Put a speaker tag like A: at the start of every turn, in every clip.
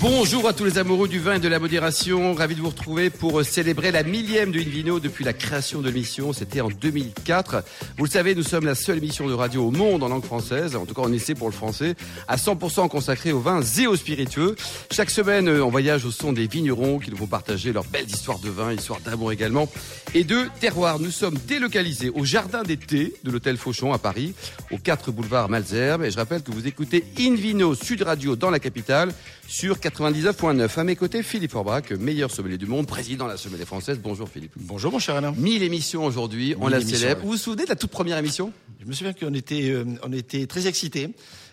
A: Bonjour à tous les amoureux du vin et de la modération. Ravi de vous retrouver pour célébrer la millième de Invino depuis la création de l'émission. C'était en 2004. Vous le savez, nous sommes la seule émission de radio au monde en langue française. En tout cas, on essaie pour le français. À 100% consacrée aux vins et aux spiritueux. Chaque semaine, on voyage au son des vignerons qui nous partager leurs belles histoires de vin, histoires d'amour également. Et de terroir. Nous sommes délocalisés au jardin d'été de l'hôtel Fauchon à Paris, au 4 boulevard Malzerbe. Et je rappelle que vous écoutez Invino Sud Radio dans la capitale sur 99.9. À mes côtés, Philippe Forbach, meilleur sommelier du monde, président de la sommelier française. Bonjour Philippe.
B: Bonjour mon cher Alain.
A: 1000 émissions aujourd'hui, on la célèbre.
B: ouais.
A: Vous vous souvenez de la toute première émission?
B: Je me souviens qu'on était, euh, on était très excités.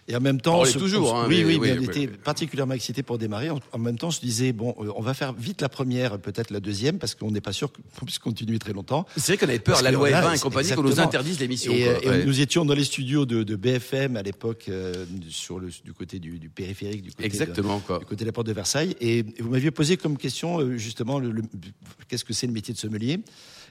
B: Et en même temps,
A: On
B: se-
A: toujours, hein,
B: oui,
A: mais-
B: oui,
A: oui,
B: mais on
A: oui,
B: était particulièrement excités pour démarrer. En, en même temps, on se disait bon, euh, on va faire vite la première, peut-être la deuxième, parce qu'on n'est pas sûr qu'on puisse continuer très longtemps.
A: C'est vrai qu'on avait peur,
B: Parce
A: la loi E20 et compagnie, qu'on nous interdise l'émission.
B: Et, euh, et
A: Ouais.
B: nous étions dans les studios de, de BFM à l'époque, euh, sur le du côté du, du périphérique, du côté de-
A: Exactement, quoi.
B: du côté de la porte de Versailles. Et vous m'aviez posé comme question euh, justement le, le- qu'est-ce que c'est le métier de sommelier?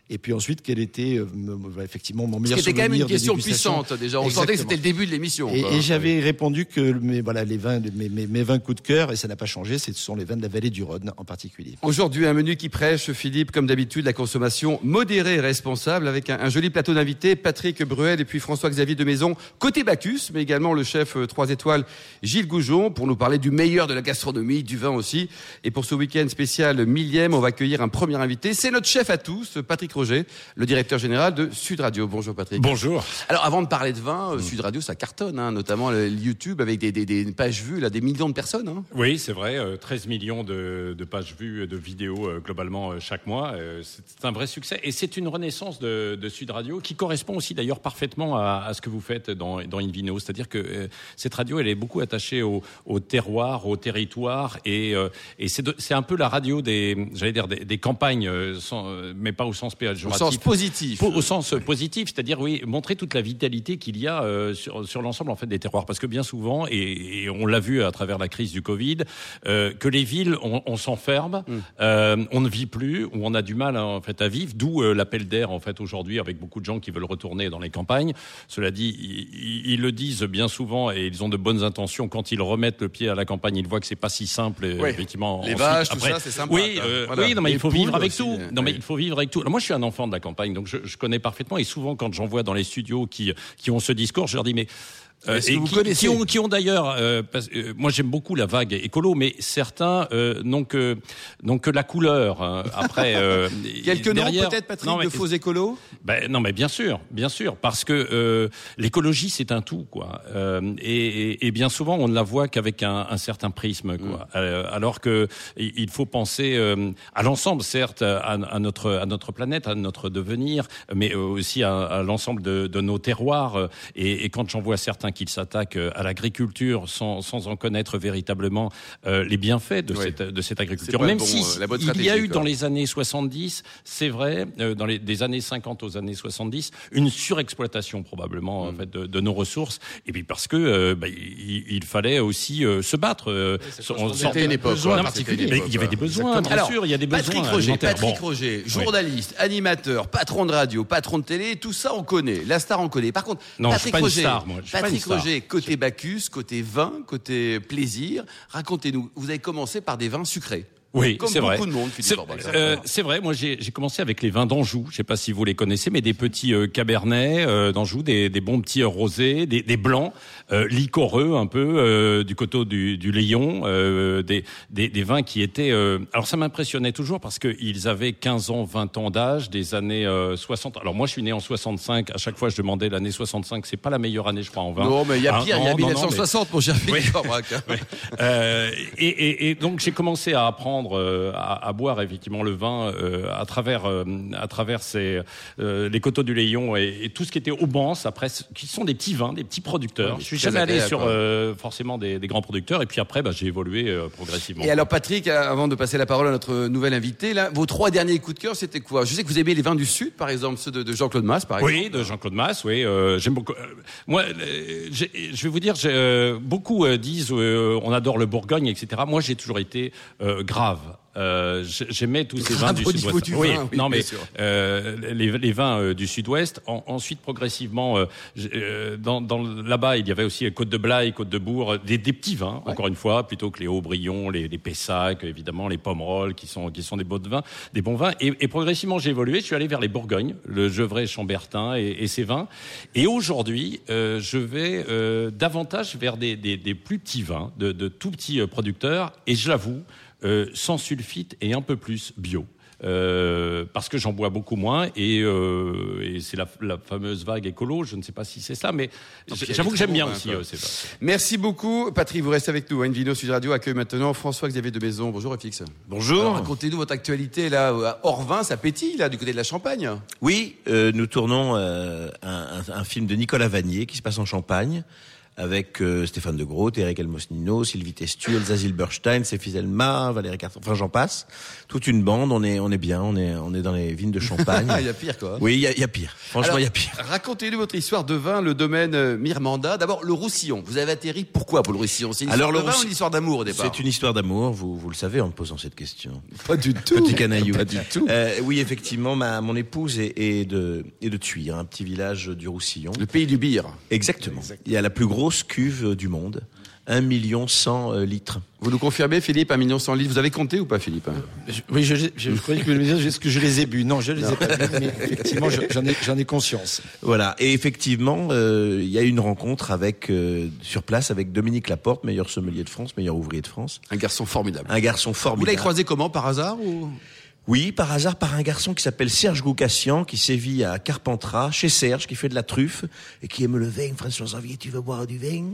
B: Et puis ensuite, quel était euh, me- effectivement mon meilleur
A: qui était quand même une question puissante déjà. On sentait que
B: Exactement.
A: c'était le début de l'émission.
B: Et, j'avais répondu que mes, voilà, les vins, mes, mes, mes vins coup de cœur, et ça n'a pas changé, ce sont les vins de la vallée du Rhône en particulier.
A: Aujourd'hui, un menu qui prêche, Philippe, comme d'habitude, la consommation modérée et responsable, avec un, un joli plateau d'invités, Patrick Bruel et puis François-Xavier de Maison, côté Bacchus, mais également le chef 3 étoiles, Gilles Goujon, pour nous parler du meilleur de la gastronomie, du vin aussi. Et pour ce week-end spécial millième, on va accueillir un premier invité. C'est notre chef à tous, Patrick Le directeur général de Sud Radio. Bonjour Patrick.
C: Bonjour.
A: Alors avant de parler de vin, euh, Sud Radio, ça cartonne, hein, notamment le YouTube avec des, des- des pages vues, là, des millions de personnes. hein.
C: Oui, c'est vrai, euh, 13 millions de, de pages vues euh, de vidéos euh, globalement euh, chaque mois. Euh, C'est un vrai succès et c'est une renaissance de, de Sud Radio qui correspond aussi d'ailleurs parfaitement à, à ce que vous faites dans, dans Invino. C'est-à-dire que euh, cette radio, elle est beaucoup attachée au, au terroir, au territoire et, euh, et c'est un peu la radio des, j'allais dire, des, des campagnes, euh, sans- euh, mais pas au sens
A: Au
C: péjoratif.
A: sens positif.
C: Po- Au sens positif, c'est-à-dire oui, montrer toute la vitalité qu'il y a euh, sur, sur l'ensemble en fait des terroirs, parce que bien souvent, et, et on l'a vu à travers la crise du Covid, euh, que les villes, on, on s'enferme,
A: Mm.
C: euh, on ne vit plus, ou on a du mal en fait à vivre, d'où l'appel d'air en fait aujourd'hui avec beaucoup de gens qui veulent retourner dans les campagnes. Cela dit, ils, ils le disent bien souvent et ils ont de bonnes intentions quand ils remettent le pied à la campagne, ils voient que c'est pas si simple effectivement.
A: Les
C: ensuite.
A: vaches, tout ça, c'est sympa,
C: Oui,
A: Voilà.
C: oui, non mais
A: Les
C: il faut vivre avec
A: aussi,
C: tout. Non mais il faut vivre avec tout. Alors, moi, je suis un enfant de la campagne, donc je, connais parfaitement. Et souvent, quand j'en vois dans les studios qui, qui ont ce discours, je leur dis mais. Euh, et
A: vous
C: qui,
A: connaissez
C: qui ont, qui ont d'ailleurs, euh, parce- euh, moi j'aime beaucoup la vague écolo, mais certains euh, n'ont que n'ont que la couleur. hein. Après, euh,
A: Quelques noms
C: derrière-
A: peut-être, Patrick,
C: Non, mais-
A: de faux écolos
C: ben, non, mais bien sûr, bien sûr, parce que euh, l'écologie c'est un tout, quoi. Euh, et, et- et bien souvent on ne la voit qu'avec un, un certain prisme, quoi. Euh, alors que il faut penser euh, à l'ensemble, certes, à, à notre à notre planète, à notre devenir, mais aussi à, à l'ensemble de, de nos terroirs. Et, et quand j'en vois certains qui s'attaquent euh, à l'agriculture sans, sans en connaître véritablement euh, les bienfaits de
A: Ouais.
C: cette de cette agriculture, même
A: bon,
C: si
A: euh, la bonne
C: il y a eu
A: quoi.
C: dans les années 70, c'est vrai, euh, dans les des années 50 aux années 70, une surexploitation probablement en
A: Mm.
C: fait, de, de nos ressources. Et puis parce que euh, bah, il, il fallait aussi euh, se battre. euh, on sortait-
A: une époque,
C: besoins
A: quoi. une
C: Mais il y avait des besoins,
A: Exactement.
C: bien
A: Alors,
C: sûr. Il y a des besoins
A: Patrick Roger,
C: alimentaires.
A: Patrick
C: Bon.
A: Roger, journaliste, animateur, patron de radio, patron de télé, tout ça on connaît. La star on connaît. Par contre,
C: Non, je suis
A: Patrick
C: pas une
A: Roger,
C: star, moi. Je suis pas
A: Patrick. Roger, côté Bacchus, côté vin, côté plaisir, racontez-nous. Vous avez commencé par des vins sucrés.
C: Oui, c'est vrai.
A: beaucoup de monde, Philippe
C: C'est
A: Orbach.
C: euh, c'est vrai. Moi, j'ai commencé avec les vins d'Anjou. Je sais pas si vous les connaissez, mais des petits euh, cabernets euh, d'Anjou, des, des bons petits euh, rosés, des, des blancs, euh, liquoreux un peu euh, du coteau du, du Léon, euh, des, des, des vins qui étaient. euh, alors, ça m'impressionnait toujours parce qu'ils avaient 15 ans, 20 ans d'âge, des années euh, 60. Alors, moi, je suis né en 65. À chaque fois, je demandais l'année 65. C'est pas la meilleure année, je crois, en vin.
A: Non, mais il y a
C: Hein,
A: pire, il y a
C: non, non, non, mais-
A: 1960, mon cher
C: et donc j'ai commencé à apprendre euh, à, à boire effectivement le vin euh, à travers euh, à travers ces, les coteaux du Léon et, et tout ce qui était Aubance après ce- qui sont des petits vins, des petits producteurs.
A: Ouais,
C: Je suis jamais allé sur forcément des, des grands producteurs et puis après bah, j'ai évolué progressivement.
A: Et alors Patrick, avant de passer la parole à notre nouvel invité, là, vos trois derniers coups de cœur, c'était quoi? Je sais que vous aimez les vins du Sud, par exemple, ceux de, de Jean-Claude Masse, par exemple.
C: Oui, de Jean-Claude Masse, oui. euh, J'aime beaucoup. euh, moi, euh, je vais vous dire, beaucoup disent on adore le Bourgogne, etc. Moi, j'ai toujours été grave. Grave. Euh, j'ai- J'aimais tous ces vins du sud-ouest. oui,
A: vin, oui,
C: non mais euh, les, les vins euh, du sud-ouest. En- ensuite, progressivement, j'ai- dans, dans là-bas, il y avait aussi Côte de Blaye, Côte de Bourg, des, des petits vins. Encore une fois, plutôt que les Hauts-Brion, les, les Pessac, évidemment, les Pomerol, qui sont qui sont des bons vins, des bons vins. Et, et progressivement, j'ai évolué. Je suis allé vers les Bourgognes, le Gevrey, Chambertin et, et ces vins. Et aujourd'hui, je vais davantage vers des, des, des plus petits vins, de, de tout petits producteurs. Et je l'avoue, euh, sans sulfite et un peu plus bio. Euh, parce que j'en bois beaucoup moins et, euh, et c'est la, la fameuse vague écolo. Je ne sais pas si c'est ça, mais j'avoue que j'aime bien aussi euh.
A: Merci beaucoup. Patrick, vous restez avec nous. Une vidéo Sud Radio accueille maintenant François-Xavier de Maison. Bonjour, FX.
D: Bonjour.
A: Racontez-nous votre actualité là, à Orvin, ça pétille là, du côté de la Champagne.
D: Oui, euh, nous tournons euh, un, un- un film de Nicolas Vanier qui se passe en Champagne avec euh, Stéphane de Groot, Eric Elmosnino, Sylvie Testu, Elsa Zilberstein, Sophie Zelma, Valérie Carton, enfin j'en passe. Toute une bande, on est, on est bien, on est, on est dans les vignes de Champagne.
A: Ah, il y a pire quoi.
D: oui, il y a, il y a pire. Franchement,
A: Alors,
D: il y a pire.
A: Racontez-nous votre histoire de vin, le domaine euh, Mirmanda. D'abord, le Roussillon. Vous avez atterri pourquoi pour le Roussillon? C'est une
D: Alors,
A: histoire
D: le
A: de vin ou une histoire d'amour au départ?
D: C'est une histoire d'amour, vous, vous le savez en me posant cette question.
A: Pas du tout.
D: Petit canaillou.
A: Pas du tout.
D: Euh, oui, effectivement, ma, mon épouse est, est de, est de Tuire, un petit village du Roussillon.
A: Le pays du beer.
D: Exactement. Il y a la plus grosse cuve du monde, 1 million 100 euh, litres.
A: Vous nous confirmez, Philippe, un million cent litres. Vous avez compté ou pas, Philippe
B: Je- oui, je, je, je croyais que vous alliez me dire est-ce que je les ai bu? Non, je les ai pas bu, mais effectivement, je- j'en ai, j'en ai conscience.
D: Voilà. Et effectivement, euh, il y a eu une rencontre avec euh, sur place avec Dominique Laporte, meilleur sommelier de France, meilleur ouvrier de France,
A: Un garçon formidable.
D: un garçon
A: Vous l'avez
D: formidable.
A: croisé comment, par hasard ou...
D: Oui, par hasard, par un garçon qui s'appelle Serge Goukassian, qui sévit à Carpentras, chez Serge, qui fait de la truffe, et qui aime le vin. François Xavier, tu veux boire du vin?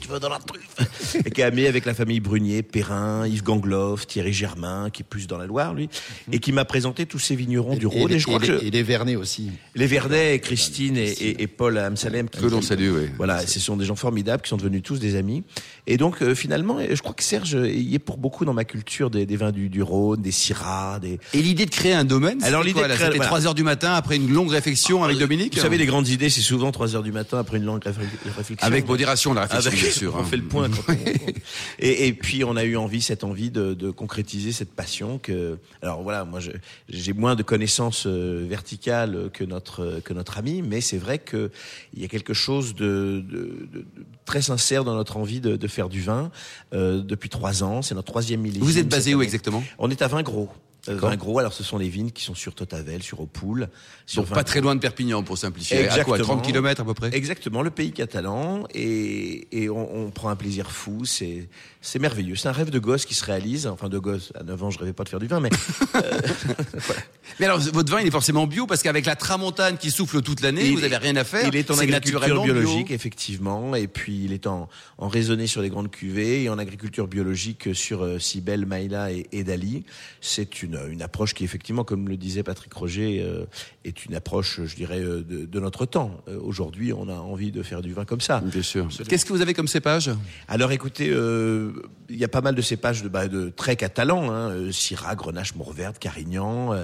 D: Tu veux dans la truffe? Et qui est ami avec la famille Brunier, Perrin, Yves Gangloff, Thierry Germain, qui est plus dans la Loire, lui, et qui m'a présenté tous ces vignerons du Rhône. Et,
B: et,
D: je crois
B: les-
D: que
B: et les Vernets aussi.
D: les Verdet, Christine et, Paul Amsalem,
A: Que l'on salue, oui.
D: Voilà, ce sont des gens formidables qui sont devenus tous des amis. Et donc, euh, finalement, je crois que Serge y est pour beaucoup dans ma culture des, des vins du, du Rhône, des Syrah, des,
A: Et l'idée de créer un domaine
D: Alors, l'idée
A: C'était
D: voilà.
A: 3 heures du matin après une longue réflexion avec Dominique
D: Vous savez, les grandes idées, c'est souvent 3 heures du matin après une longue réfl- réflexion.
A: Avec modération, la réflexion,
D: Avec-
A: bien sûr.
D: on
A: hein.
D: fait le point. quand on- et, et puis on a eu envie, cette envie de, de concrétiser cette passion. Que, alors voilà, moi je- j'ai moins de connaissances euh, verticales que notre que notre ami, mais c'est vrai que il y a quelque chose de, de- de- très sincère dans notre envie de, de faire du vin euh, depuis trois ans. C'est notre troisième millésime.
A: Vous êtes basé où
D: année.
A: exactement?
D: On est à Vingros. Euh. Vingros, alors ce sont les vignes qui sont sur Totavel, sur Opoul. Sur
A: Donc pas très loin de Perpignan pour simplifier. À quoi
D: Exactement.
A: 30 km à peu près?
D: Exactement, le pays catalan et, et on, on prend un plaisir fou, c'est c'est merveilleux, c'est un rêve de gosse qui se réalise. Enfin de gosse, à 9 ans je rêvais pas de faire du vin, mais
A: Mais alors votre vin il est forcément bio parce qu'avec la tramontane qui souffle toute l'année, vous
D: est-
A: avez rien à faire.
D: il est en agriculture
A: bio.
D: biologique effectivement, et puis il est en, en raisonné sur les grandes cuvées et en agriculture biologique sur euh, Cybèle, Maïla et, et Dali. C'est une, une approche qui effectivement, comme le disait Patrick Roger, euh, est une approche, je dirais, euh, de, de notre temps. Euh, Aujourd'hui, on a envie de faire du vin comme ça.
A: Bien sûr. Qu'est-ce que vous avez comme cépage?
D: Alors écoutez, euh, il y a pas mal de cépages de, bah, de très catalans, hein, euh, Syrah, Grenache, Mourvèdre, Carignan,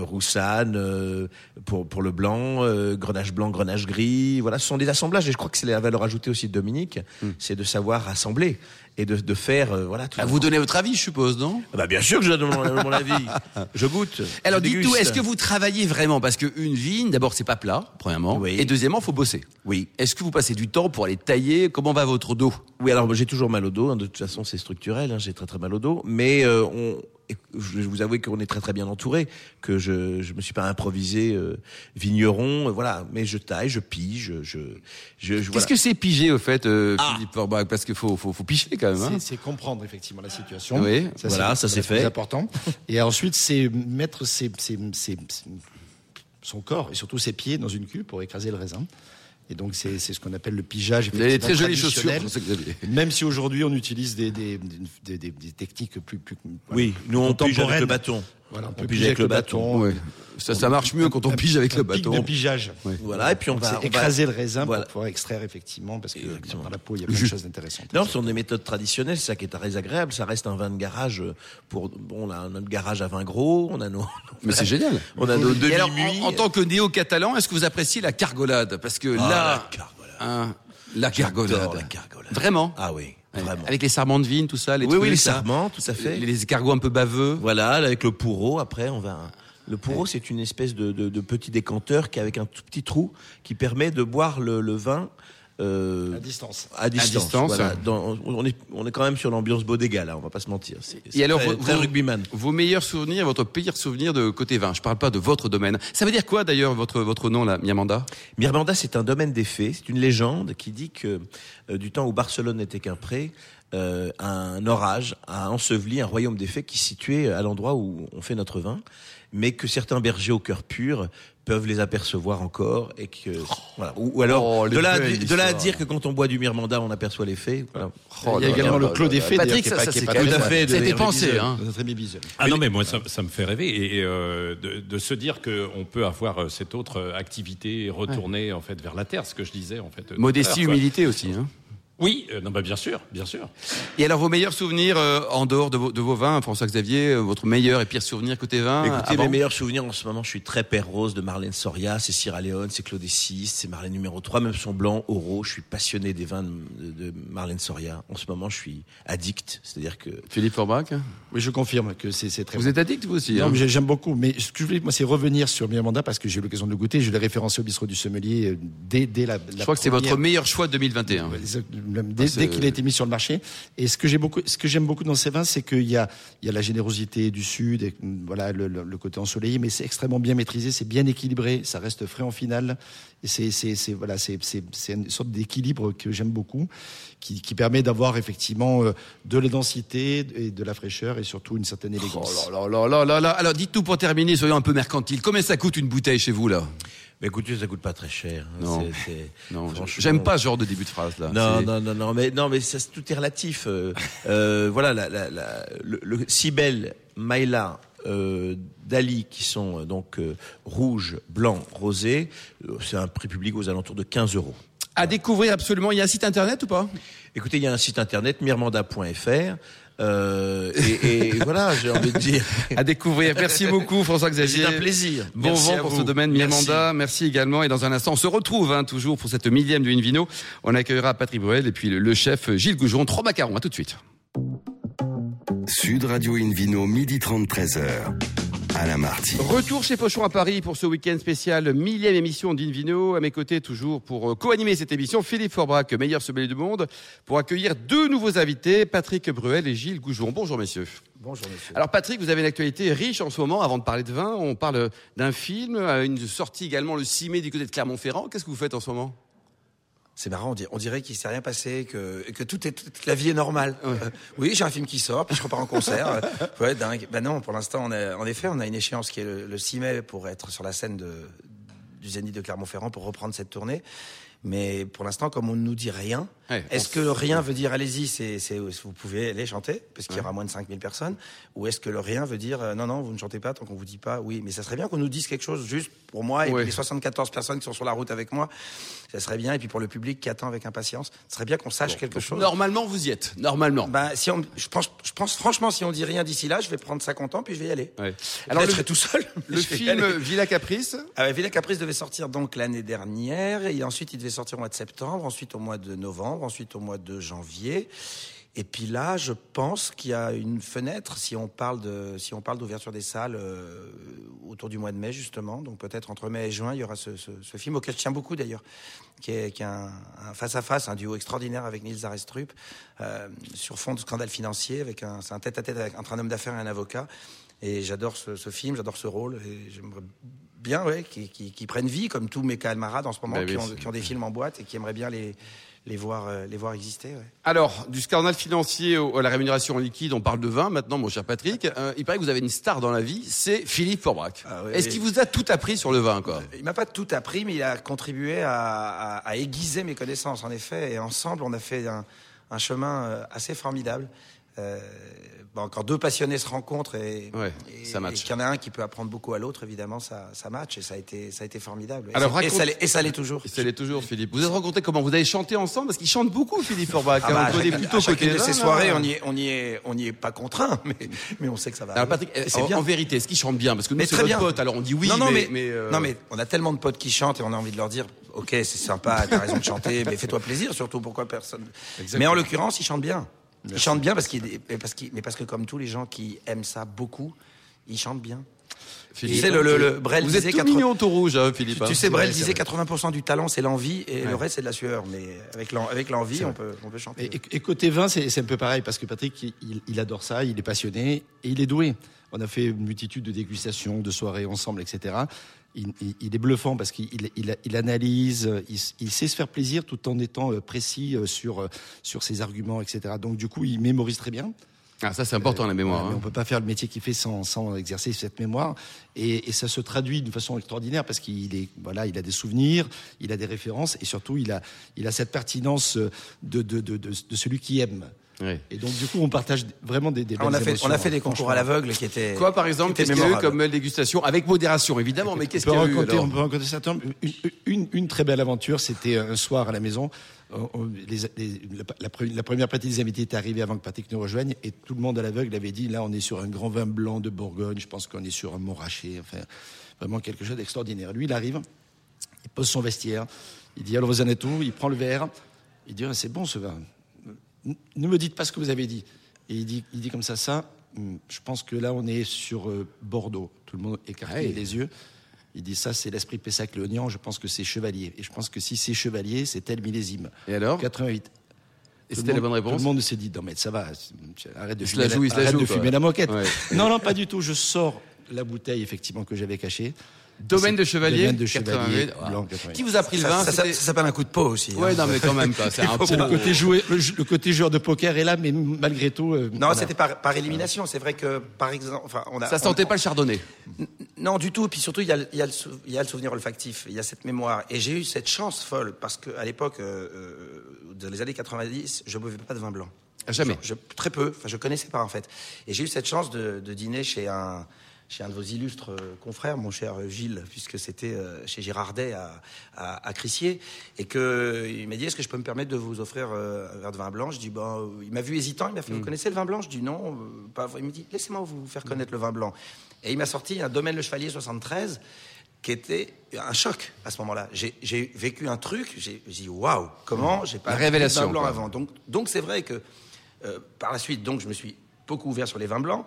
D: Roussanne euh, pour pour le blanc, euh, Grenache blanc, Grenache gris. Voilà, ce sont des assemblages et je crois que c'est la valeur ajoutée aussi de Dominique, c'est de savoir assembler et de, de faire euh, voilà. tout
A: Ah, Vous donnez votre avis, je suppose, non?
D: Ah bah bien sûr que je donne mon, mon avis. Je goûte.
A: Alors
D: je
A: dites-nous, est-ce que vous travaillez vraiment? Parce qu'une vigne, d'abord, c'est pas plat, premièrement.
D: Oui.
A: Et deuxièmement, faut bosser.
D: Oui.
A: Est-ce que vous passez du temps pour aller tailler? Comment va votre dos?
D: Oui, alors j'ai toujours mal au dos. hein, de toute façon, c'est structurel. hein, j'ai très très mal au dos. Mais euh, on, je vais vous avouer qu'on est très très bien entouré. Que je je me suis pas improvisé euh, vigneron. euh, voilà. Mais je taille, je pige, je je. je
A: Qu'est-ce
D: voilà.
A: que c'est piger, au fait, euh,
D: Ah.
A: Philippe Forbach? Parce qu'il faut, faut, faut piger quand même. hein.
B: C'est c'est comprendre effectivement la situation.
A: Oui,
D: voilà, ça, c'est fait.
B: important. Et ensuite, c'est mettre ses, ses- ses- son corps et surtout ses pieds dans une cuve pour écraser le raisin. Et donc, c'est c'est ce qu'on appelle le pigeage.
A: Vous avez des très jolies chaussures.
B: Même si aujourd'hui on utilise des, des, des, des- des techniques plus, plus
D: Oui, nous on pige avec le bâton.
B: Voilà, on
D: On
B: peut
D: pige avec le bâton.
A: Ouais. Ça, ça marche mieux quand on pige avec le
B: un pic
A: bâton.
B: de pigeage.
D: Voilà. Et puis on
B: Donc,
D: va on va-
B: écraser le raisin
D: Voilà.
B: pour pouvoir extraire effectivement, parce que
D: Exactement.
B: dans la peau il y a plein de choses intéressantes.
D: Non, ce sont des méthodes traditionnelles, c'est ça qui est très agréable. Ça reste un vin de garage pour. Bon, on a notre garage à vin gros, on a nos.
A: Mais c'est génial.
D: On a nos
A: Et alors, en, en tant que néo-catalan, est-ce que vous appréciez la cargolade? Parce que
D: Ah,
A: là,
D: la cargolade.
A: hein, la cargolade.
D: La cargolade.
A: Vraiment?
D: Ah oui. Vraiment.
A: Avec les sarments de vigne, tout ça, les
D: oui,
A: trucs,
D: oui, les
A: ça.
D: sarments, tout à fait.
A: Les, les escargots un peu baveux.
D: Voilà, avec le pourreau, après, on va... Le pourreau, c'est une espèce de, de, de petit décanteur qui avec un tout petit trou qui permet de boire le, le vin euh,
B: À distance.
D: à distance.
A: distance.
D: voilà. Dans- on, est, on est quand même sur l'ambiance bodega, là, on va pas se mentir. C'est c'est
A: Et alors,
D: très,
A: vous-
D: très
A: vous-
D: rugbyman.
A: Vos meilleurs souvenirs, votre pire souvenir de côté vin? Je parle pas de votre domaine. Ça veut dire quoi d'ailleurs votre votre nom là, Miamanda
D: Mirmanda, c'est un domaine des fées. C'est une légende qui dit que euh, du temps où Barcelone n'était qu'un pré, euh, un orage a enseveli un royaume des fées qui se situait à l'endroit où on fait notre vin, mais que certains bergers au cœur pur peuvent les apercevoir encore et que voilà. ou, ou alors
A: Oh,
D: de là à-
A: belles
D: de là à dire que quand on boit du Mirmanda on aperçoit les fées voilà.
A: Oh
B: Il y a
A: là
B: également
A: là
B: le Clos
A: là
B: des
A: là.
B: Fées, d'ailleurs,
A: Patrick, ça, c'est
D: tout à fait
A: C'était pensé, hein.
C: Ah non mais moi ça, ça me fait rêver et, et, euh, de, de se dire qu'on peut avoir euh, cette autre euh, activité et retourner en fait vers la terre, ce que je disais en fait.
A: Modestie, humilité aussi. Hein.
C: Oui, euh, non bah bien sûr, bien sûr.
A: Et alors vos meilleurs souvenirs euh, en dehors de vos, de vos vins, François Xavier, euh, votre meilleur et pire souvenir côté vin
D: Écoutez,
A: avant
D: mes meilleurs souvenirs en ce moment, je suis très père rose de Marlène Soria, c'est Sierra Leone, c'est Claude VI, c'est Marlène numéro 3, même son blanc, Oro. Je suis passionné des vins de, de Marlène Soria. En ce moment, je suis addict, c'est-à-dire que
A: Philippe Forbach
B: Oui, je confirme que c'est c'est très
A: Vous
B: bon.
A: êtes addict vous aussi
B: Non,
A: hein
B: mais j'aime beaucoup. Mais ce que je voulais, moi, c'est revenir sur Mirmanda parce que j'ai eu l'occasion de le goûter. Je l'ai référencé au bistrot du sommelier euh, dès, dès la, la
A: Je crois que c'est votre meilleur choix de 2021.
B: Ouais, Dès, qu'il a été mis sur le marché. Et ce que j'ai beaucoup, ce que j'aime beaucoup dans ces vins, c'est qu'il y a, il y a la générosité du sud, et, mm, voilà, le, le- le côté ensoleillé, mais c'est extrêmement bien maîtrisé, c'est bien équilibré, ça reste frais en finale. Et c'est, voilà, une sorte d'équilibre que j'aime beaucoup, qui, qui permet d'avoir effectivement euh, de la densité et de la fraîcheur et surtout une certaine
A: Oh
B: élégance.
A: là là là là là là. Alors dites-nous pour terminer, soyons un peu mercantile. Combien ça coûte une bouteille chez vous là?
D: Mais écoutez, ça coûte pas très cher. hein.
A: Non.
D: C'est- c'est-
A: Non,
D: franchement-
A: j'aime pas ce genre de début de phrase là.
D: Non,
A: C'est-
D: non, non, non, mais non, mais ça, tout est relatif. Euh, euh, voilà, la, la, la- le, le Cybèle, Maïla, euh, Dali, qui sont euh, donc euh, rouge, blanc, rosé, euh, c'est un prix public aux alentours de 15 euros.
A: À découvrir absolument. Il y a un site internet ou pas?
D: Écoutez, il y a un site internet, mirmanda.fr. Euh, et, et voilà, j'ai envie de dire.
A: À découvrir. Merci beaucoup François Xavier.
D: C'est un plaisir.
A: Bon
D: Merci
A: vent pour
D: vous.
A: ce domaine
D: Merci.
A: Mirmanda. Merci également. Et dans un instant, on se retrouve hein, toujours pour cette millième de Invino. On accueillera Patrick Bruel et puis le, le chef Gilles Goujon. Trois macarons. À tout de suite.
E: Sud Radio Invino, midi 30, 13h. Alain Marty.
A: Retour chez Pochon à Paris pour ce week-end spécial millième émission d'Invino. À mes côtés, toujours pour euh, co-animer cette émission, Philippe Forbrac, meilleur sommelier du monde, pour accueillir deux nouveaux invités, Patrick Bruel et Gilles Goujon. Bonjour messieurs.
B: Bonjour monsieur.
A: Alors Patrick, vous avez une actualité riche en ce moment. Avant de parler de vin, on parle d'un film, euh, une sortie également le 6 mai du côté de Clermont-Ferrand. Qu'est-ce que vous faites en ce moment?
F: C'est marrant, on dirait, on dirait qu'il s'est rien passé, que, que tout est, toute la vie est normale. Euh, oui, j'ai un film qui sort, puis je repars en concert. Euh, ouais, dingue. Ben non, pour l'instant, on a, en effet, on a une échéance qui est le, le 6 mai pour être sur la scène de, du Zénith de Clermont-Ferrand pour reprendre cette tournée. Mais pour l'instant, comme on ne nous dit rien,
A: Ouais,
F: est-ce que rien veut dire allez-y, c'est, vous pouvez aller chanter, parce qu'il y aura moins de 5000 personnes, ou est-ce que le rien veut dire euh, non, non, vous ne chantez pas tant qu'on vous dit pas oui, mais ça serait bien qu'on nous dise quelque chose juste pour moi et
A: Ouais.
F: puis les 74 personnes qui sont sur la route avec moi, ça serait bien, et puis pour le public qui attend avec impatience, ça serait bien qu'on sache quelque chose.
A: Normalement, vous y êtes. Normalement.
F: Ben, si on, je pense, je pense franchement, si on dit rien d'ici là, je vais prendre ça content, puis je vais y aller.
A: Ouais.
F: Alors, je
A: le,
F: serai tout seul.
A: le film. Villa Caprice?
F: Euh, Villa Caprice devait sortir donc l'année dernière, et ensuite il devait sortir au mois de septembre, ensuite au mois de novembre, ensuite au mois de janvier. Et puis là, je pense qu'il y a une fenêtre si on parle de si on parle d'ouverture des salles euh, autour du mois de mai justement. Donc peut-être entre mai et juin, il y aura ce, ce, ce film auquel je tiens beaucoup d'ailleurs, qui est, qui est un, un face à face, un duo extraordinaire avec Nils Arestrup euh, sur fond de scandale financier, avec un c'est un tête à tête entre un homme d'affaires et un avocat. Et j'adore ce, ce film, j'adore ce rôle, et j'aimerais bien ouais, qui, qui, qui prennent vie, comme tous mes camarades en ce moment,
A: Bah
F: qui,
A: oui,
F: ont,
A: c'est-
F: qui ont des films en boîte et qui aimeraient bien les, les, voir, euh, les voir exister. Ouais.
A: Alors, du scandale financier à la rémunération en liquide, on parle de vin maintenant, mon cher Patrick. Euh, il paraît que vous avez une star dans la vie, c'est Philippe Forbrac.
F: Ah oui,
A: Est-ce
F: oui.
A: qu'il vous a tout appris sur le vin, quoi?
F: Il m'a pas tout appris, mais il a contribué à, à, à aiguiser mes connaissances, en effet. Et ensemble, on a fait un, un chemin euh, assez formidable. Euh, bon, quand deux passionnés se rencontrent et,
A: Ouais,
F: et-
A: ça match.
F: et qu'il y en a un qui peut apprendre beaucoup à l'autre, évidemment, ça, ça match et ça a été, ça a été formidable. Et,
A: Alors,
F: et
A: raconte-
F: ça l'est- et ça l'est toujours.
A: Et ça l'est toujours, Philippe. Vous êtes rencontrés comment? Vous avez chanté ensemble? Parce qu'il chante beaucoup, Philippe Forbach.
F: Ah bah,
A: on connaît plutôt côté
F: de ces soirées, on y est, on y est, on y est pas contraint, mais, mais on sait que ça va.
A: Alors. Patrick, en,
F: bien.
A: en vérité, est-ce qu'il chante bien? Parce que nous,
F: Mais
A: c'est votre
F: bien.
A: pote, alors on dit oui,
F: non, non,
A: mais...
F: mais,
A: euh,
F: non, mais on a tellement de potes qui chantent et on a envie de leur dire ok, c'est sympa, t'as raison de chanter, mais fais-toi plaisir surtout. Pourquoi personne? Mais en l'occurrence, il chante bien. Il chante bien parce qu'il, parce qu'il, mais parce que comme tous les gens qui aiment ça beaucoup, il chante bien. Tu sais, le, le, le Brel
A: Vous
F: disait
A: êtes tout
F: 80
A: mignon, tout rouge, hein, Philippe.
F: Tu,
A: hein.
F: tu sais, Brel
A: Ouais,
F: disait
A: c'est vrai.
F: 80% du talent, c'est l'envie, et
A: Ouais.
F: le reste, c'est de la sueur. Mais avec l'en- avec l'envie, on peut, on peut chanter.
B: Et, côté vin, c'est un peu pareil, parce que Patrick, il, il adore ça, il est passionné et il est doué. On a fait une multitude de dégustations, de soirées ensemble, etc. Il, il- il est bluffant parce qu'il il, il- il analyse, il, il sait se faire plaisir tout en étant euh, précis euh, sur, euh, sur ses arguments, etc. Donc du coup, il mémorise très bien.
A: Ah, ça, c'est important, la mémoire.
B: Mais
A: hein.
B: on peut pas faire le métier qu'il fait sans, sans exercer cette mémoire. Et, et ça se traduit d'une façon extraordinaire parce qu'il est, voilà, il a des souvenirs, il a des références et surtout il a, il a cette pertinence de, de, de, de, de celui qui aime. Et donc du coup, on partage vraiment des, des
F: Ah, on,
B: belles
F: a fait,
B: émotions,
F: on a fait des
B: hein,
F: concours à l'aveugle qui étaient.
A: Quoi, par exemple,
F: qui étaient
A: qu'est-ce qu'il y a eu comme dégustation Avec modération, évidemment, mais qu'est-ce
B: On
A: qu'il y a eu alors
B: on peut raconter ça. Une, une, une très belle aventure, c'était un soir à la maison. On- on- les- les- la, la pre- la première partie des invités était arrivée avant que Patrick nous rejoigne et tout le monde à l'aveugle avait dit là on est sur un grand vin blanc de Bourgogne, je pense qu'on est sur un Montrachet, enfin vraiment quelque chose d'extraordinaire. Lui il arrive, il pose son vestiaire, il dit alors vous en êtes où? Il prend le verre, il dit Ah, c'est bon ce vin. Ne me dites pas ce que vous avez dit. Et il dit, il dit comme ça ça. hum, Je pense que là on est sur euh, Bordeaux. Tout le monde écarté
A: Hey.
B: les yeux. Il dit ça, c'est l'esprit Pessac-Léognan. Je pense que c'est chevalier. Et je pense que si c'est chevalier, c'est tel millésime.
A: Et alors?
B: 88.
A: Et c'était la bonne réponse?
B: Tout le monde s'est dit, non mais ça va, arrête de fumer,
A: la joue, il se la
B: arrête
A: joue,
B: de
A: quoi.
B: fumer la moquette.
A: Ouais.
B: Non, non, pas du tout. Je sors la bouteille effectivement que j'avais cachée.
A: Domaine de chevalier,
B: Domaine de chevalier,
A: 88.
B: blanc 88.
A: Qui vous a pris le vin
F: ça, ça-
A: C'était-
F: ça s'appelle un coup de peau aussi. hein.
A: Ouais, non, mais quand même. C'est un pot.
B: le côté joué, le, le côté joueur de poker est là, mais malgré tout. euh,
F: Non, c'était par, par élimination. C'est vrai que, par exemple, enfin, on a.
A: Ça
F: on-
A: sentait pas le chardonnay.
F: Non, du tout. Puis surtout, il y, a, le- il y a le sou- il y a le souvenir olfactif, il y a cette mémoire. Et j'ai eu cette chance folle parce qu'à l'époque, euh, euh, dans les années 90, je buvais pas de vin blanc.
A: Ah, jamais.
F: Je, je- très peu. Enfin, je connaissais pas en fait. Et j'ai eu cette chance de, de dîner chez un chez un de vos illustres euh, confrères, mon cher Gilles, puisque c'était euh, chez Girardet à, à, à Crissier, et que il m'a dit est-ce que je peux me permettre de vous offrir euh, un verre de vin blanc? Je dis bon, euh, il m'a vu hésitant, il m'a fait
A: Mm.
F: vous connaissez le vin blanc? Je dis non, euh, pas. Il me dit laissez-moi vous faire connaître le vin blanc. Et il m'a sorti un Domaine le Chevalier 73 qui était un choc à ce moment-là. J'ai- vécu un truc, j'ai dit waouh, comment j'ai pas
A: La
F: bu de
A: révélation,
F: vin blanc
A: quoi.
F: avant? Donc donc c'est vrai que euh, par la suite, donc je me suis beaucoup ouvert sur les vins blancs.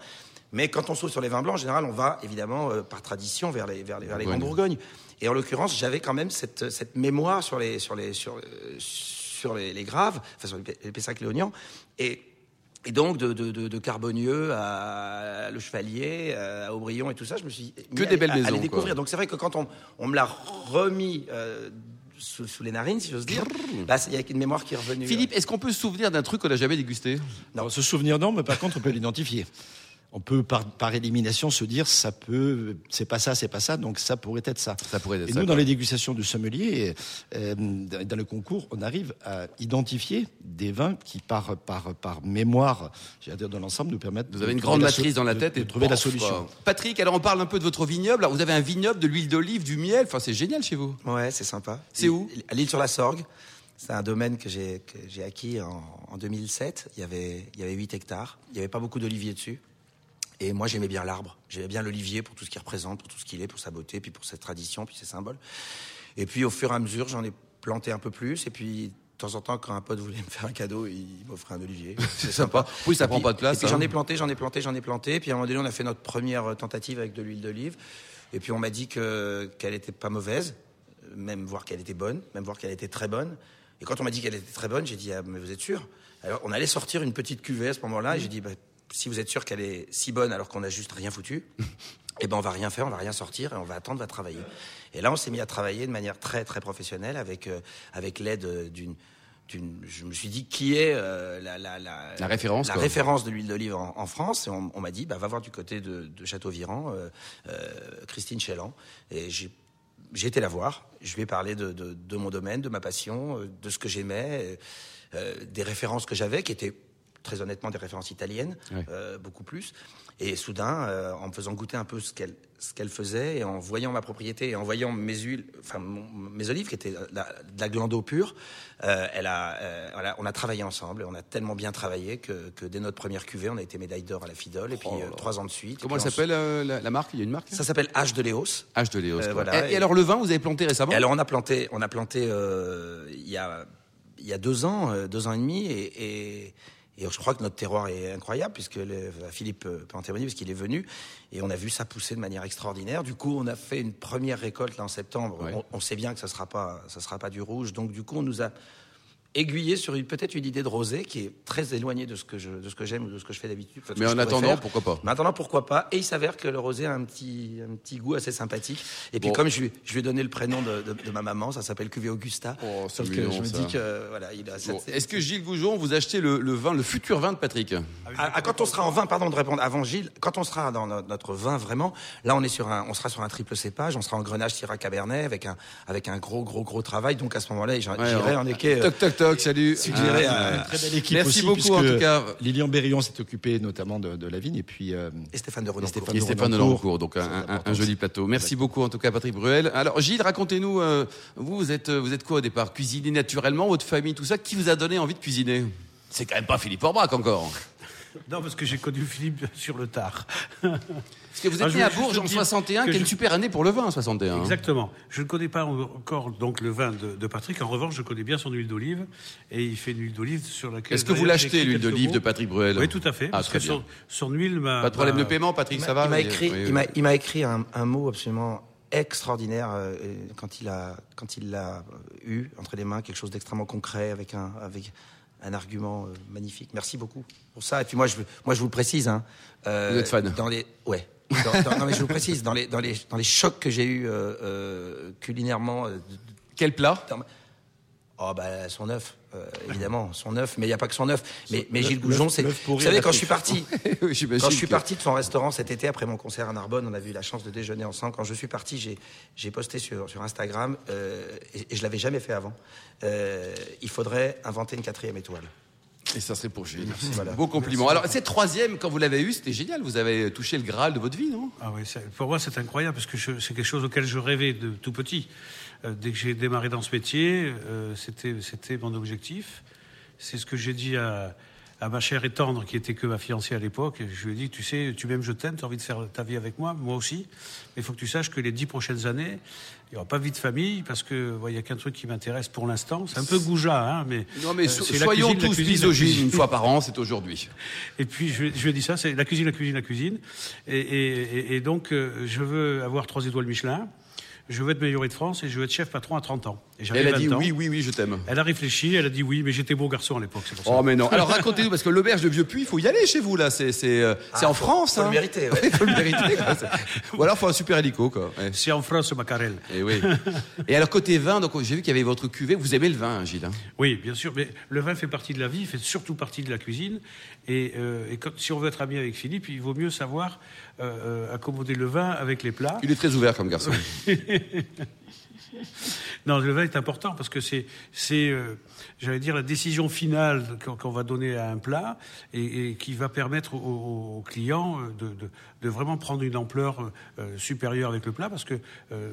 F: Mais quand on s'ouvre sur les vins blancs, en général, on va évidemment euh, par tradition vers les vers les, vers les
A: Bourgogne.
F: grands Bourgognes. Et en l'occurrence, j'avais quand même cette cette mémoire sur les sur les sur euh, sur les, les graves, enfin sur les, P- les Pessac léognan et et donc de, de, de, de Carbonieux à Le Chevalier, à Aubryon et tout ça, je me suis
A: Que des
F: à-
A: belles
F: à, à
A: maisons,
F: les découvrir.
A: quoi.
F: Donc c'est vrai que quand on, on me l'a remis euh, sous, sous les narines, si j'ose dire, bah, il y a une mémoire qui est revenue.
A: Philippe, est-ce qu'on peut se souvenir d'un truc qu'on n'a jamais dégusté?
B: Non, se souvenir non, mais par contre on peut l'identifier. On peut par, par élimination se dire ça peut, c'est pas ça, c'est pas ça, donc ça pourrait être ça.
A: Ça pourrait être
B: Et
A: ça,
B: nous, dans les dégustations du sommelier, euh, dans le concours, on arrive à identifier des vins qui, par, par, par mémoire, j'allais dire dans l'ensemble, nous permettent.
A: Vous
B: de
A: avez une grande
B: so-
A: matrice dans la
B: de-
A: tête
B: de
A: et
B: trouver la solution.
A: quoi. Patrick, alors on parle un peu de votre vignoble. Alors, vous avez un vignoble, de l'huile d'olive, du miel. Enfin, c'est génial chez vous.
F: Ouais, c'est sympa.
A: C'est où
F: À l'île sur la Sorgue. C'est un domaine que j'ai que j'ai acquis en, en 2007. Il y avait il y avait 8 hectares. Il n'y avait pas beaucoup d'oliviers dessus. Et moi, j'aimais bien l'arbre. J'aimais bien l'olivier pour tout ce qu'il représente, pour tout ce qu'il est, pour sa beauté, puis pour sa tradition, puis ses symboles. Et puis, au fur et à mesure, j'en ai planté un peu plus. Et puis, de temps en temps, quand un pote voulait me faire un cadeau, il m'offrait un olivier. C'est
A: sympa. Oui, ça prend
F: puis-
A: pas de place,
F: Et puis,
A: hein.
F: j'en ai planté, j'en ai planté, j'en ai planté. Puis, à un moment donné, on a fait notre première tentative avec de l'huile d'olive. Et puis, on m'a dit que qu'elle était pas mauvaise, même voir qu'elle était bonne, même voir qu'elle était très bonne. Et quand on m'a dit qu'elle était très bonne, j'ai dit ah, mais vous êtes sûr? Alors, on allait sortir une petite cuvée à ce moment-là, et j'ai dit bah, si vous êtes sûr qu'elle est si bonne alors qu'on a juste rien foutu, eh ben on va rien faire, on va rien sortir et on va attendre, on va travailler. Et là, on s'est mis à travailler de manière très très professionnelle avec euh, avec l'aide euh, d'une d'une. Je me suis dit qui est euh, la, la, la
A: La référence,
F: la référence de l'huile d'olive en, en France. Et on, on m'a dit bah va voir du côté de, de Châteauviran, euh, euh, Christine Chélan. Et j'ai j'ai été la voir. Je lui ai parlé de, de, de mon domaine, de ma passion, euh, de ce que j'aimais, des références que j'avais qui étaient très honnêtement des références italiennes, euh, beaucoup plus. Et soudain, euh, en me faisant goûter un peu ce qu'elle ce qu'elle faisait et en voyant ma propriété et en voyant mes huiles, enfin mon- mes olives qui étaient de la, la glando pure, euh, elle a, voilà, on a travaillé ensemble et on a tellement bien travaillé que, que dès notre première cuvée, on a été médaille d'or à la Fidole et puis euh, trois ans de suite.
A: Oh Comment elle s'appelle la, la marque? Il y a une marque
F: on- Ça s'appelle H de Léos.
A: H de Léos.
F: Voilà,
A: et, et
F: et-
A: alors le vin, vous avez planté récemment?
F: Et alors on a planté, on a planté il y a il y a deux ans, deux ans et demi, et, et, et je crois que notre terroir est incroyable puisque le- Philippe euh, peut en témoigner parce qu'il est venu et on a vu ça pousser de manière extraordinaire. Du coup, on a fait une première récolte là en septembre.
A: Ouais.
F: On, on sait bien que ça sera pas ça sera pas du rouge, donc du coup on nous a aiguillé sur une- peut-être une idée de rosé qui est très éloignée de ce que je de ce que j'aime ou de ce que je fais d'habitude. enfin,
A: Mais
F: que
A: en attendant,
F: faire.
A: pourquoi pas
F: Mais en attendant, pourquoi pas Et il s'avère que le rosé a un petit, un petit goût assez sympathique. Et puis,
A: Bon.
F: comme je, lui- je lui ai donné le prénom de, de- de ma maman, ça s'appelle Cuvée Augusta.
A: Oh, c'est mignon,
F: euh, je me
A: ça.
F: dis que voilà, il a
A: Bon. Est-ce que Gilles Goujon, vous achetez le, le vin, le futur vin de Patrick?
F: Ah, ah, quand on sera en vin, pardon de répondre avant Gilles, quand on sera dans no- notre vin vraiment, là on est sur un, on sera sur un triple cépage, on sera en Grenache Syrah Cabernet avec un, avec un gros, gros, gros travail. Donc à ce moment-là, j'irai
A: ouais.
F: en équerre.
A: Salut.
F: Suggéré
A: Ah,
F: à-.
B: Très belle équipe
A: Merci
B: aussi,
A: beaucoup, en tout cas.
B: Lilian Berillon s'est occupé notamment de, de la vigne et puis euh,
F: Et Stéphane de Renoncourt.
B: Stéphane
A: Et Stéphane de
B: Renoncourt.
A: Lancourt, donc un, joli plateau. Merci beaucoup en tout cas Patrick Bruel. Alors Gilles, racontez-nous, euh, vous, vous êtes, vous êtes quoi au départ? Cuisiner naturellement, votre famille, tout ça? Qui vous a donné envie de cuisiner? C'est quand même pas Philippe Orbach encore.
G: Non, parce que j'ai connu Philippe sur le tard.
A: Parce que vous
G: Ah,
A: êtes
G: je
A: né à Bourges en
G: dire
A: 61,
G: que
A: qui est une super année pour le vin, 61. hein.
G: Exactement. Je ne connais pas encore donc le vin de, de Patrick. En revanche, je connais bien son huile d'olive et il fait une huile d'olive sur laquelle.
A: Est-ce que vous l'achetez, l'huile d'olive de Patrick Bruel
G: Oui, tout à fait.
A: Ah,
G: parce
A: très
G: que
A: bien.
G: son, son huile m'a.
A: Pas de problème de paiement, Patrick,
F: Il
A: ça
F: m'a-
A: va
F: il m'a écrit,
A: oui,
F: il
A: oui.
F: m'a- il m'a écrit un, un mot absolument extraordinaire euh, quand il a quand il l'a eu entre les mains, quelque chose d'extrêmement concret avec un avec un argument euh, magnifique. Merci beaucoup pour ça. Et puis moi je moi je vous le précise. Hein, euh,
A: Vous êtes fan
F: Dans les ouais. Dans- dans- non mais je vous le précise dans les dans les dans les chocs que j'ai eu euh, euh, culinairement.
A: Quel plat?
F: Oh bah son neuf, euh, évidemment, son neuf, mais il n'y a pas que son neuf. Mais, mais Gilles Goujon, c'est. Vous savez, quand je suis parti,
A: Oui,
F: quand je suis parti de son restaurant cet été après mon concert à Narbonne, on a eu la chance de déjeuner ensemble. Quand je suis parti, j'ai j'ai posté sur, sur Instagram euh, et, et je l'avais jamais fait avant. Euh, il faudrait inventer une quatrième étoile.
A: Et ça serait pour Gilles.
F: Voilà.
A: Beau compliment. Alors, cette troisième, quand vous l'avez eu, c'était génial. Vous avez touché le Graal de votre vie, non?
G: Ah oui, pour moi c'est incroyable parce que c'est quelque chose auquel je rêvais de tout petit. Euh, dès que j'ai démarré dans ce métier, euh, c'était mon objectif. C'est ce que j'ai dit à, à ma chère et tendre qui était que ma fiancée à l'époque. Je lui ai dit, tu sais, tu m'aimes, je t'aime, tu as envie de faire ta vie avec moi, moi aussi. Mais il faut que tu saches que les dix prochaines années, il n'y aura pas vie de famille parce que ouais, il y a qu'un truc qui m'intéresse pour l'instant. C'est un peu goujat, hein, mais
A: Non, mais
G: euh,
A: so- soyons
G: cuisine,
A: tous misogynes
G: cuisine.
A: une fois par an, c'est aujourd'hui.
G: Et puis je, lui- je lui ai dit ça, c'est la cuisine, la cuisine, la cuisine. Et, et- et- et donc euh, je veux avoir trois étoiles Michelin, je veux être meilleur de France et je veux être chef patron à 30 ans.
A: Elle a
G: 20
A: dit
G: ans.
A: oui, oui, oui, je t'aime.
G: Elle a réfléchi, elle a dit oui, mais j'étais beau garçon à l'époque, c'est pour ça.
A: Oh mais non. Alors racontez-nous parce que l'auberge de Vieux-Puy, il faut y aller chez vous là. C'est euh, c'est en France.
F: faut le
A: hein.
F: mériter, ouais.
A: Il faut le mériter. quoi. Ou alors faut un super hélico quoi. Ouais.
G: C'est en France, Macarel.
A: Et oui. Et alors côté vin, donc j'ai vu qu'il y avait votre cuvée. Vous aimez le vin, hein, Gilles hein
G: Oui, bien sûr, mais le vin fait partie de la vie, il fait surtout partie de la cuisine. Et, euh, et quand- si on veut être ami avec Philippe, il vaut mieux savoir euh, accommoder le vin avec les plats.
A: Il est très ouvert comme garçon.
G: Non, le vin est important parce que c'est, euh, j'allais dire, la décision finale qu'on, va donner à un plat et, et qui va permettre au, au client euh, de, de, de vraiment prendre une ampleur euh, supérieure avec le plat parce que euh,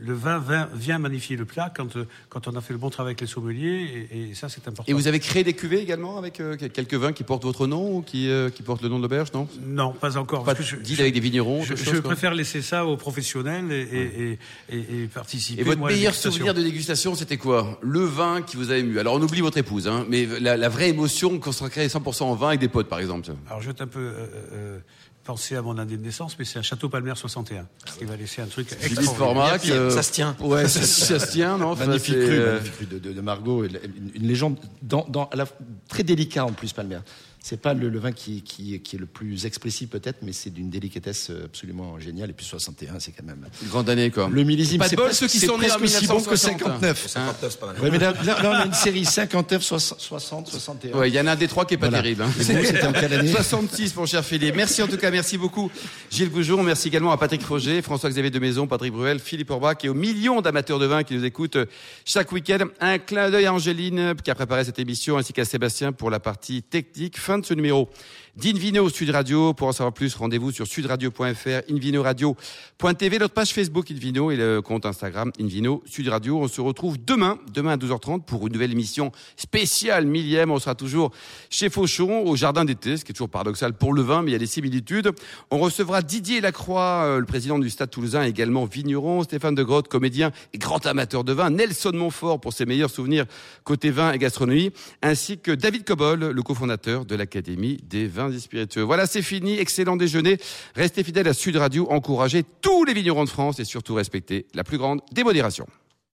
G: le vin, vin vient magnifier le plat quand, euh, quand on a fait le bon travail avec les sommeliers et, et ça c'est important.
A: Et vous avez créé des cuvées également avec euh, quelques vins qui portent votre nom ou qui euh, qui portent le nom de l'auberge, non?
G: Non, pas encore.
A: Pas
G: je-
A: avec des vignerons,
G: Je, préfère laisser ça aux professionnels et, et, participer.
A: Et votre meilleur souvenir de dégustation, c'était quoi? Le vin qui vous a ému. Alors on oublie votre épouse, hein, mais la, la vraie émotion consacrée 100% en vin avec des potes, par exemple.
G: Alors je vais un peu euh, euh, penser à mon année de naissance, mais c'est un Château Palmer 61, ce qui va laisser un truc
A: Philippe
G: extraordinaire.
A: Formac, euh,
F: Ça se tient.
A: Ouais, ça, ça se tient, non
B: Magnifique
A: c'est,
B: cru,
A: euh,
B: magnifique cru de, de- de Margot, une, une légende dans, dans- à la- très délicat en plus, Palmer. C'est pas le, le vin qui, qui, qui est le plus explicite peut-être, mais c'est d'une délicatesse absolument géniale. Et puis 61, c'est quand même
A: Une grande année, quoi.
B: le millésime.
A: Pas de
B: c'est
A: bol, ceux qui sont nés en
B: presque aussi bon que
A: 1960.
B: 59.
F: 59, c'est pas mal.
B: Ouais, mais là, là, là, on a une série 59, 60, 60 61.
A: Ouais, il y en a un des trois qui est pas
B: Voilà.
A: terrible. hein.
B: Et vous, c'était en quelle année
A: 66, mon cher Philippe. Merci en tout cas, merci beaucoup. Gilles Goujon, merci également à Patrick Roger, François-Xavier de Maison, Patrick Bruel, Philippe Orbach et aux millions d'amateurs de vin qui nous écoutent euh, chaque week-end. Un clin d'œil à Angéline qui a préparé cette émission ainsi qu'à Sébastien pour la partie technique. Fin fin de ce numéro d'Invino Sud Radio. Pour en savoir plus, rendez-vous sur sudradio.fr, invinoradio.tv, notre page Facebook Invino et le compte Instagram Invino Sud Radio. On se retrouve demain, demain à 12h30 pour une nouvelle émission spéciale millième. On sera toujours chez Fauchon au jardin d'été, ce qui est toujours paradoxal pour le vin, mais il y a des similitudes. On recevra Didier Lacroix, euh, le président du Stade Toulousain, également vigneron, Stéphane de Grotte, comédien et grand amateur de vin, Nelson Montfort pour ses meilleurs souvenirs côté vin et gastronomie, ainsi que David Cobol, le cofondateur de l'Académie des Voilà, c'est fini. Excellent déjeuner. Restez fidèles à Sud Radio. Encouragez tous les vignerons de France et surtout respectez la plus grande démodération.